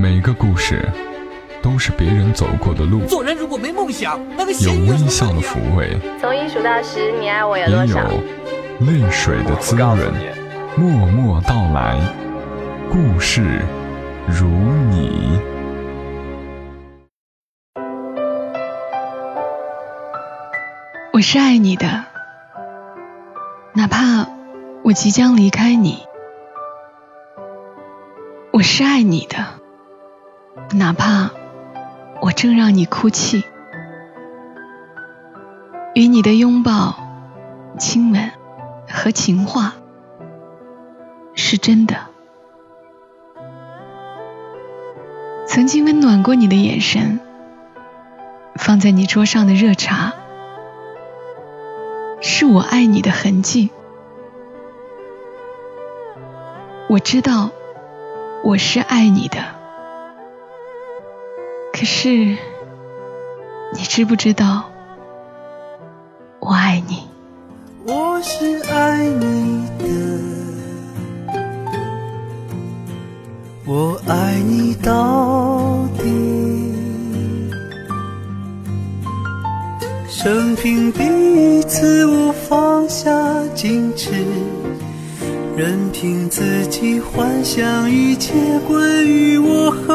每个故事都是别人走过的路，做人如果没梦想，那个有微笑的抚慰，从一数到十，你爱我有也多少？有泪水的滋润。默默到来，故事如你。我是爱你的，哪怕我即将离开你；我是爱你的，哪怕我正让你哭泣。与你的拥抱、亲吻和情话是真的。曾经温暖过你的眼神，放在你桌上的热茶。是我爱你的痕迹。我知道我是爱你的，可是你知不知道我爱你？我是爱你的，我爱你到底。生平第一次，我放下矜持，任凭自己幻想一切关于我和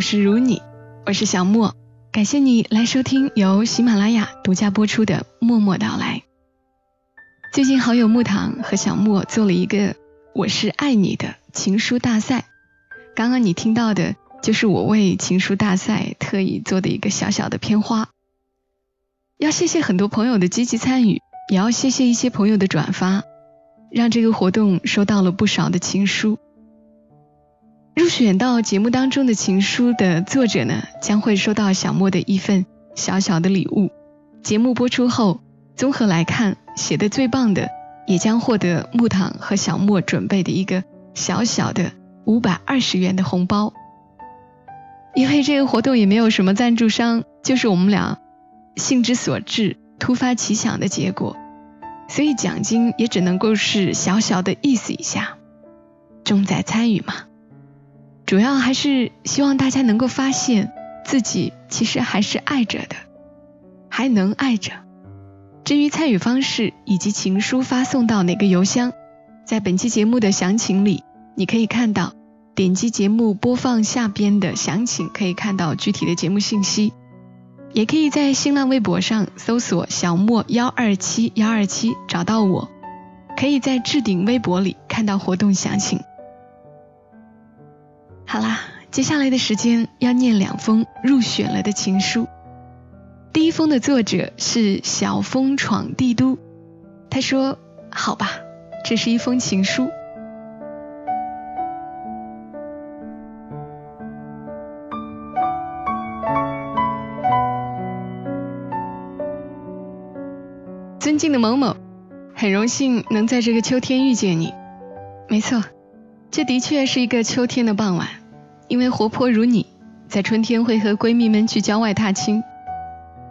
到来，故事如你，我是小莫，感谢你来收听由喜马拉雅独家播出的《默默到来》。最近好友木糖和小莫做了一个“我是爱你的”情书大赛，刚刚你听到的就是我为情书大赛特意做的一个小小的片花。要谢谢很多朋友的积极参与，也要谢谢一些朋友的转发，让这个活动收到了不少的情书。入选到节目当中的情书的作者呢，将会收到小莫的一份小小的礼物。节目播出后，综合来看，写的最棒的也将获得木糖和小莫准备的一个小小的五百二十元的红包。因为这个活动也没有什么赞助商，就是我们俩兴之所至、突发奇想的结果，所以奖金也只能够是小小的意思一下，重在参与嘛。主要还是希望大家能够发现自己其实还是爱着的，还能爱着。至于参与方式以及情书发送到哪个邮箱，在本期节目的详情里你可以看到，点击节目播放下边的详情可以看到具体的节目信息，也可以在新浪微博上搜索小莫幺二七幺二七找到我，可以在置顶微博里看到活动详情。好啦，接下来的时间要念两封入选了的情书。第一封的作者是小风闯帝都，他说：“好吧，这是一封情书。尊敬的某某，很荣幸能在这个秋天遇见你。没错，这的确是一个秋天的傍晚，因为活泼如你，在春天会和闺蜜们去郊外踏青，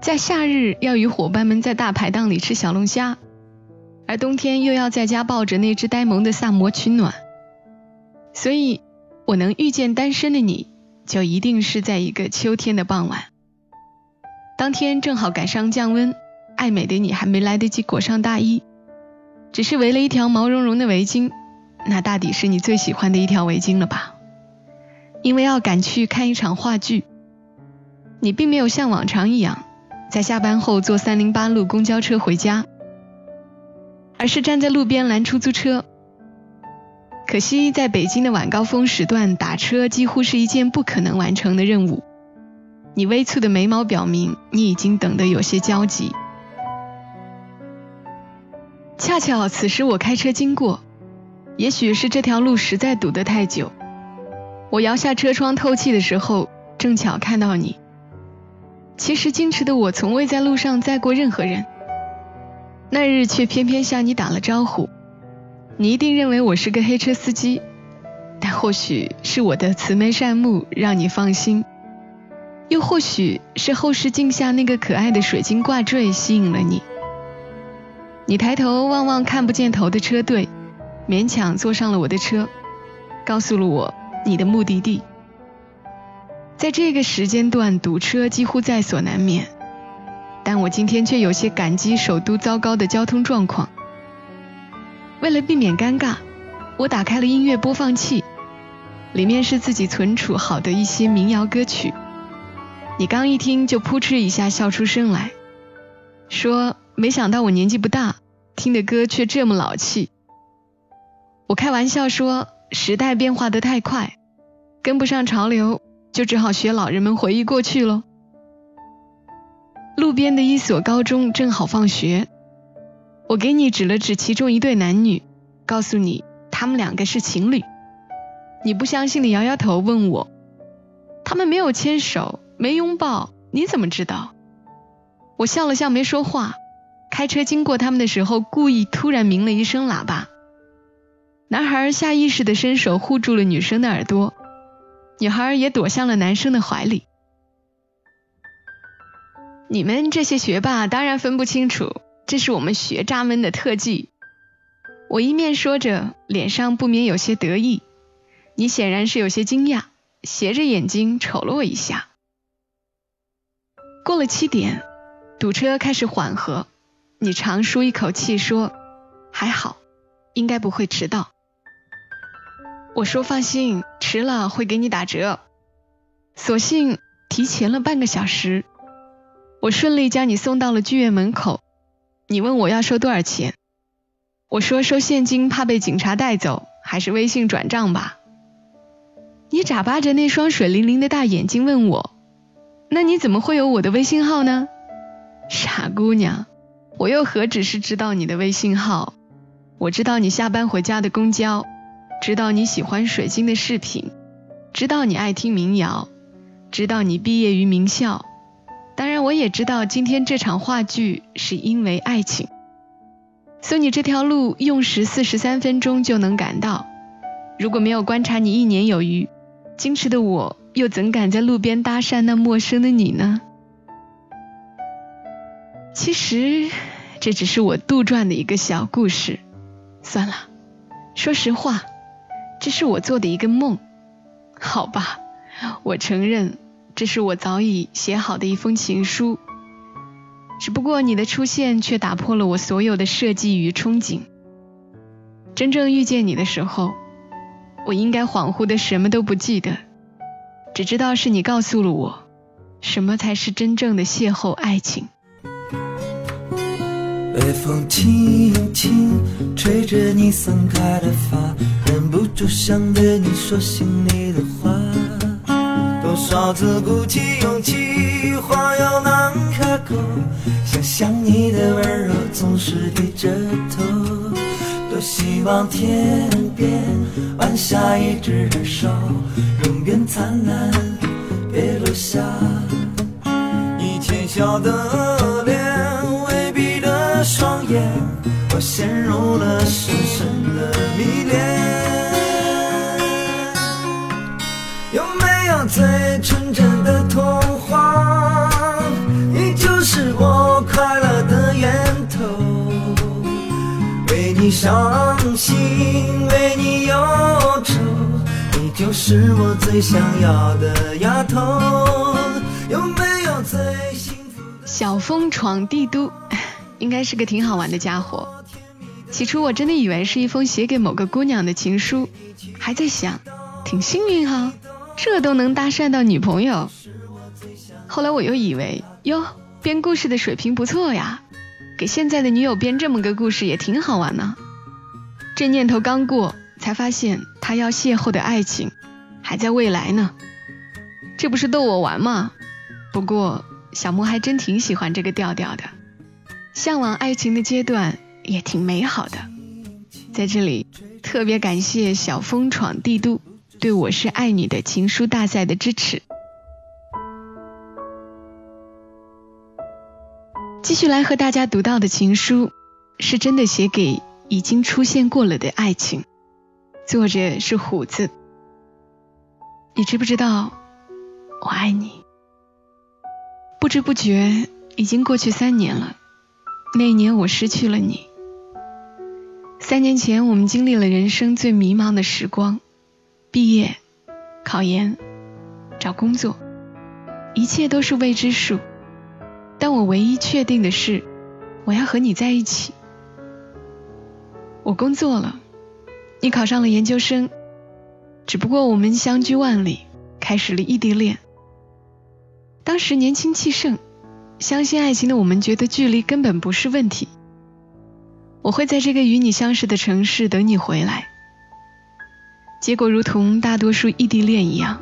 在夏日要与伙伴们在大排档里吃小龙虾，而冬天又要在家抱着那只呆萌的萨摩取暖。所以，我能遇见单身的你，就一定是在一个秋天的傍晚。当天正好赶上降温，爱美的你还没来得及裹上大衣，只是围了一条毛茸茸的围巾，那大抵是你最喜欢的一条围巾了吧？因为要赶去看一场话剧，你并没有像往常一样在下班后坐三零八路公交车回家，而是站在路边拦出租车。可惜，在北京的晚高峰时段打车几乎是一件不可能完成的任务。你微蹙的眉毛表明你已经等得有些焦急。恰巧此时我开车经过，也许是这条路实在堵得太久，我摇下车窗透气的时候，正巧看到你。其实矜持的我从未在路上载过任何人，那日却偏偏向你打了招呼。你一定认为我是个黑车司机，但或许是我的慈眉善目让你放心，又或许是后视镜下那个可爱的水晶挂坠吸引了你。你抬头望望看不见头的车队，勉强坐上了我的车，告诉了我你的目的地。在这个时间段堵车几乎在所难免，但我今天却有些感激首都糟糕的交通状况。为了避免尴尬，我打开了音乐播放器，里面是自己存储好的一些民谣歌曲。你刚一听就扑哧一下笑出声来，说没想到我年纪不大，听的歌却这么老气。我开玩笑说，时代变化的太快，跟不上潮流，就只好学老人们回忆过去喽。路边的一所高中正好放学。我给你指了指其中一对男女，告诉你他们两个是情侣。你不相信的摇摇头，问我他们没有牵手，没拥抱，你怎么知道？我笑了笑，没说话。开车经过他们的时候，故意突然鸣了一声喇叭。男孩下意识的伸手护住了女生的耳朵，女孩也躲向了男生的怀里。你们这些学霸当然分不清楚。这是我们学渣们的特技。我一面说着，脸上不免有些得意。你显然是有些惊讶，斜着眼睛瞅了我一下。过了七点，堵车开始缓和。你长舒一口气说：“还好，应该不会迟到。”我说：“放心，迟了会给你打折。”索性提前了半个小时。我顺利将你送到了剧院门口。你问我要收多少钱？我说收现金怕被警察带走，还是微信转账吧。你眨巴着那双水灵灵的大眼睛问我：“那你怎么会有我的微信号呢？”傻姑娘，我又何止是知道你的微信号？我知道你下班回家的公交，知道你喜欢水晶的饰品，知道你爱听民谣，知道你毕业于名校。当然，我也知道今天这场话剧是因为爱情。送你这条路用时四十三分钟就能赶到。如果没有观察你一年有余，矜持的我又怎敢在路边搭讪那陌生的你呢？其实这只是我杜撰的一个小故事。算了，说实话，这是我做的一个梦。好吧，我承认。这是我早已写好的一封情书，只不过你的出现却打破了我所有的设计与憧憬。真正遇见你的时候，我应该恍惚的什么都不记得，只知道是你告诉了我，什么才是真正的邂逅爱情。微风轻轻吹着你散开的发，就想对你说心里的话。多少次鼓起勇气，话又难开口。想想你的温柔，总是低着头。多希望天边晚霞一直燃烧，永远灿烂，别落下。你浅笑的脸，微闭的双眼，我陷入了深深的迷恋。最纯真的童话，你就是我快乐的源头。为你伤心，为你忧愁，你就是我最想要的丫头。有没有最幸福小风闯帝都，应该是个挺好玩的家伙。起初我真的以为是一封写给某个姑娘的情书，还在想，挺幸运哈，这都能搭讪到女朋友。后来我又以为，哟，编故事的水平不错呀，给现在的女友编这么个故事也挺好玩呢。这念头刚过，才发现他要邂逅的爱情还在未来呢。这不是逗我玩吗？不过小莫还真挺喜欢这个调调的，向往爱情的阶段。也挺美好的，在这里特别感谢小风闯帝都对我是爱你的情书大赛的支持。继续来和大家读到的情书，是真的写给已经出现过了的爱情，作者是虎子。你知不知道我爱你？不知不觉已经过去三年了，那一年我失去了你。三年前，我们经历了人生最迷茫的时光，毕业、考研、找工作，一切都是未知数。但我唯一确定的是，我要和你在一起。我工作了，你考上了研究生，只不过我们相距万里，开始了异地恋。当时年轻气盛，相信爱情的我们觉得距离根本不是问题。我会在这个与你相识的城市等你回来。结果如同大多数异地恋一样，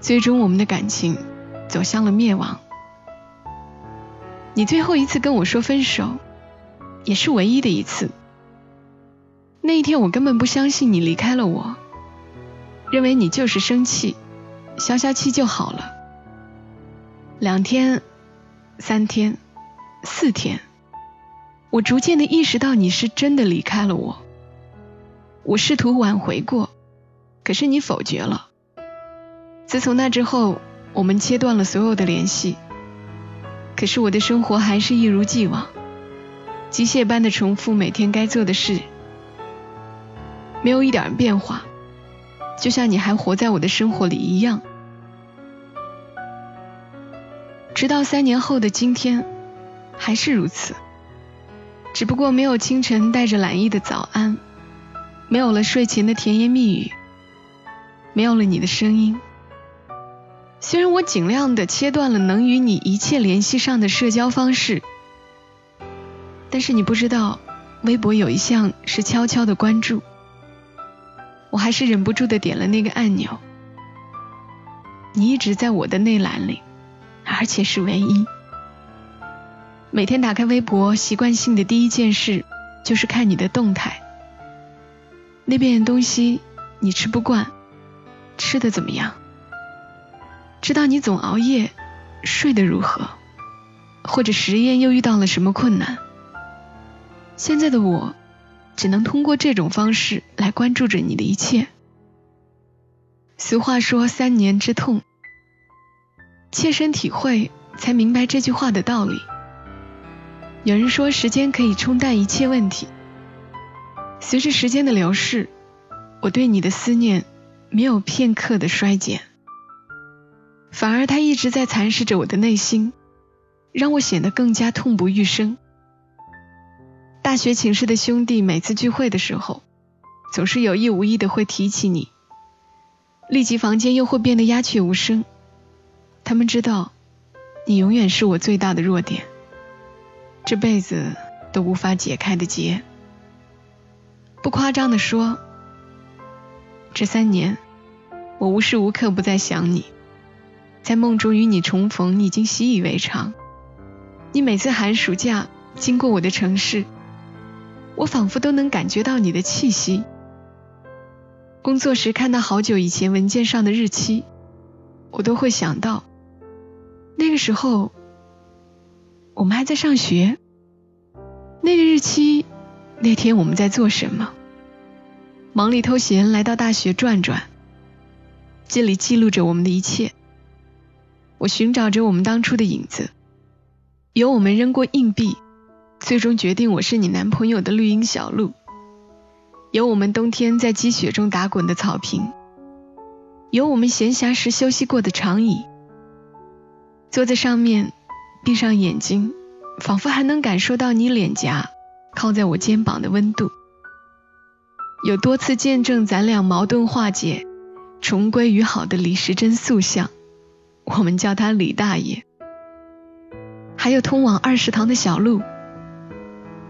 最终我们的感情走向了灭亡。你最后一次跟我说分手，也是唯一的一次。那一天我根本不相信你离开了我，认为你就是生气，消消气就好了。两天，三天，四天。我逐渐的意识到你是真的离开了我。我试图挽回过，可是你否决了。自从那之后，我们切断了所有的联系。可是我的生活还是一如既往，机械般的重复每天该做的事，没有一点变化，就像你还活在我的生活里一样。直到三年后的今天，还是如此。只不过没有清晨带着懒意的早安，没有了睡前的甜言蜜语，没有了你的声音。虽然我尽量的切断了能与你一切联系上的社交方式，但是你不知道，微博有一项是悄悄的关注，我还是忍不住的点了那个按钮。你一直在我的内栏里，而且是唯一。每天打开微博，习惯性的第一件事就是看你的动态。那边的东西你吃不惯，吃的怎么样？知道你总熬夜，睡得如何？或者实验又遇到了什么困难？现在的我，只能通过这种方式来关注着你的一切。俗话说三年之痛，切身体会才明白这句话的道理。有人说，时间可以冲淡一切问题。随着时间的流逝，我对你的思念没有片刻的衰减，反而它一直在蚕食着我的内心，让我显得更加痛不欲生。大学寝室的兄弟每次聚会的时候，总是有意无意的会提起你，立即房间又会变得鸦雀无声。他们知道，你永远是我最大的弱点。这辈子都无法解开的结。不夸张的说，这三年我无时无刻不在想你，在梦中与你重逢已经习以为常。你每次寒暑假经过我的城市，我仿佛都能感觉到你的气息。工作时看到好久以前文件上的日期，我都会想到那个时候。我们还在上学，那个日期，那天我们在做什么？忙里偷闲来到大学转转，这里记录着我们的一切。我寻找着我们当初的影子，有我们扔过硬币，最终决定我是你男朋友的绿荫小路，有我们冬天在积雪中打滚的草坪，有我们闲暇时休息过的长椅，坐在上面。闭上眼睛，仿佛还能感受到你脸颊靠在我肩膀的温度。有多次见证咱俩矛盾化解、重归于好的李时珍塑像，我们叫他李大爷。还有通往二食堂的小路，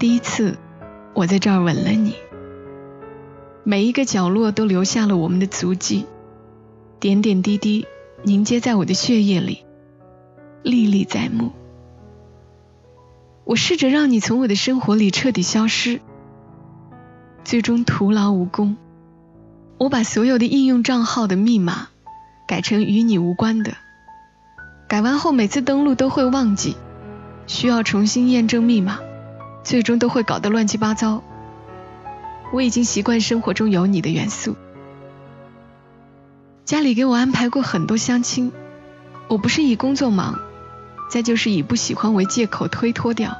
第一次我在这儿吻了你。每一个角落都留下了我们的足迹，点点滴滴凝结在我的血液里，历历在目。我试着让你从我的生活里彻底消失。最终徒劳无功。我把所有的应用账号的密码改成与你无关的，改完后每次登录都会忘记，需要重新验证密码，最终都会搞得乱七八糟。我已经习惯生活中有你的元素。家里给我安排过很多相亲，我不是以工作忙，再就是以不喜欢为借口推脱掉。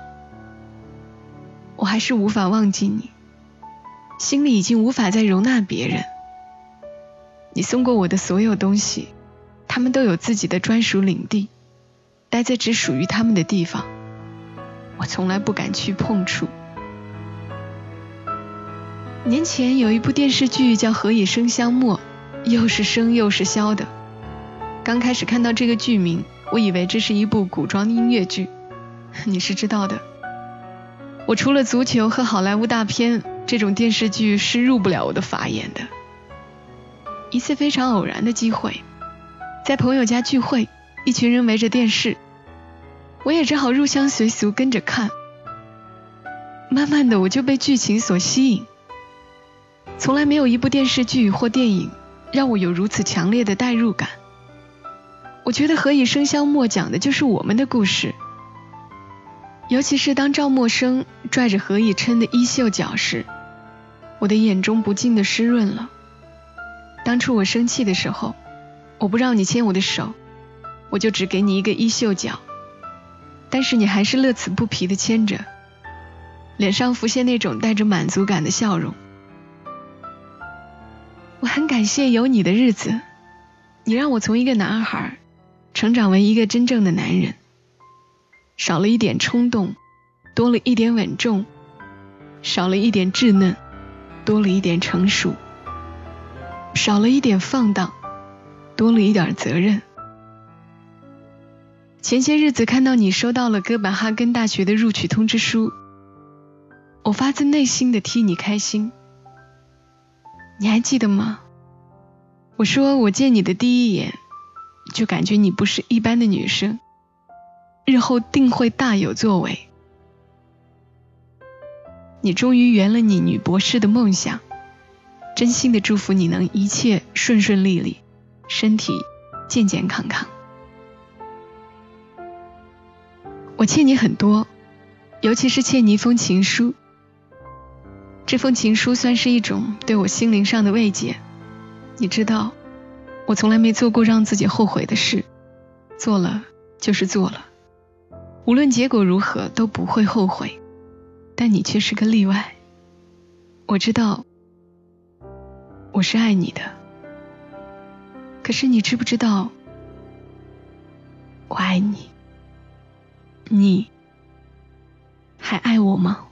我还是无法忘记你。心里已经无法再容纳别人。你送过我的所有东西，他们都有自己的专属领地，待在只属于他们的地方，我从来不敢去碰触。年前有一部电视剧叫《何以笙箫默》，又是笙又是箫的。刚开始看到这个剧名，我以为这是一部古装音乐剧。你是知道的，我除了足球和好莱坞大片。这种电视剧是入不了我的法眼的。一次非常偶然的机会，在朋友家聚会，一群人围着电视，我也只好入乡随俗跟着看。慢慢的，我就被剧情所吸引。从来没有一部电视剧或电影让我有如此强烈的代入感。我觉得《何以笙箫默》讲的就是我们的故事。尤其是当赵默笙拽着何以琛的衣袖角时。我的眼中不禁的湿润了。当初我生气的时候，我不让你牵我的手，我就只给你一个衣袖角，但是你还是乐此不疲的牵着，脸上浮现那种带着满足感的笑容。我很感谢有你的日子，你让我从一个男孩成长为一个真正的男人，少了一点冲动，多了一点稳重，少了一点稚嫩。多了一点成熟，少了一点放荡，多了一点责任。前些日子看到你收到了哥本哈根大学的录取通知书，我发自内心的替你开心。你还记得吗？我说我见你的第一眼，就感觉你不是一般的女生，日后定会大有作为。你终于圆了你女博士的梦想，真心的祝福你能一切顺顺利利，身体健健康康。我欠你很多，尤其是欠你一封情书。这封情书算是一种对我心灵上的慰藉。你知道，我从来没做过让自己后悔的事，做了就是做了，无论结果如何都不会后悔。但你却是个例外。我知道，我是爱你的。可是你知不知道，我爱你？你还爱我吗？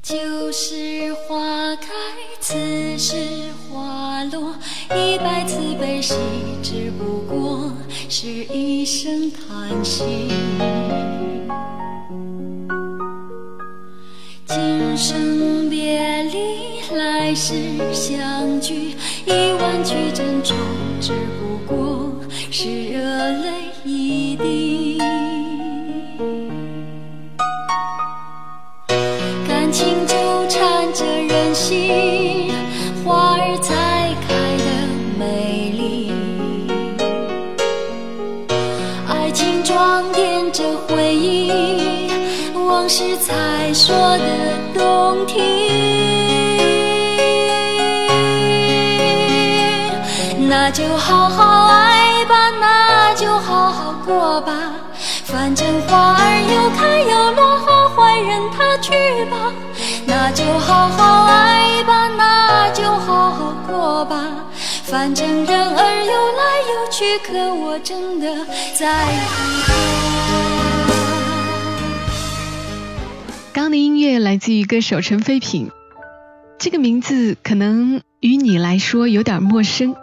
旧时花开，此时花落，一百次悲喜，只不过是一声叹息。今生别离，来世相聚，一万句珍重，只不过是热泪说得动听，那就好好爱吧，那就好好过吧，反正花儿又开又落，好坏人他去吧。那就好好爱吧，那就好好过吧，反正人儿有来有去，可我真的在乎刚刚的音乐来自于歌手陈飞平，这个名字可能与你来说有点陌生。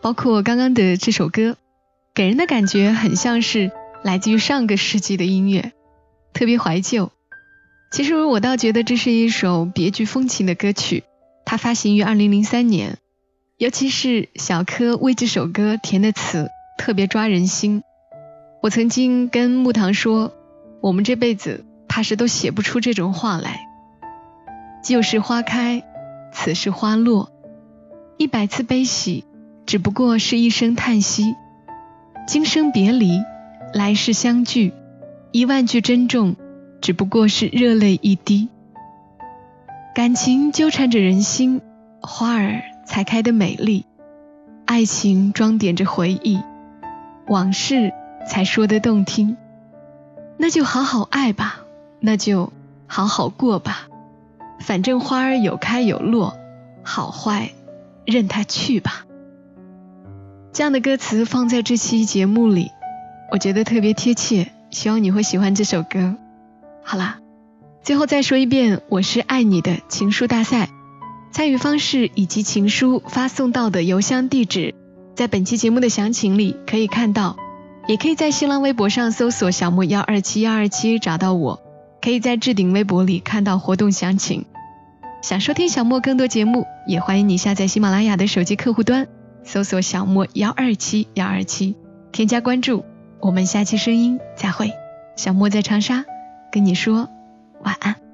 包括刚刚的这首歌，给人的感觉很像是来自于上个世纪的音乐，特别怀旧。其实我倒觉得这是一首别具风情的歌曲，它发行于二零零三年，尤其是小柯为这首歌填的词特别抓人心。我曾经跟木糖说，我们这辈子。怕是都写不出这种话来。旧时花开，此时花落，一百次悲喜，只不过是一声叹息；今生别离，来世相聚，一万句珍重，只不过是热泪一滴。感情纠缠着人心，花儿才开得美丽；爱情装点着回忆，往事才说得动听。那就好好爱吧。那就好好过吧，反正花儿有开有落，好坏任它去吧。这样的歌词放在这期节目里，我觉得特别贴切，希望你会喜欢这首歌。好啦，最后再说一遍，我是爱你的情书大赛，参与方式以及情书发送到的邮箱地址，在本期节目的详情里可以看到，也可以在新浪微博上搜索小莫幺二七幺二七找到我。可以在置顶微博里看到活动详情。想收听小莫更多节目，也欢迎你下载喜马拉雅的手机客户端，搜索小莫幺二七幺二七，添加关注。我们下期声音再会。小莫在长沙，跟你说晚安。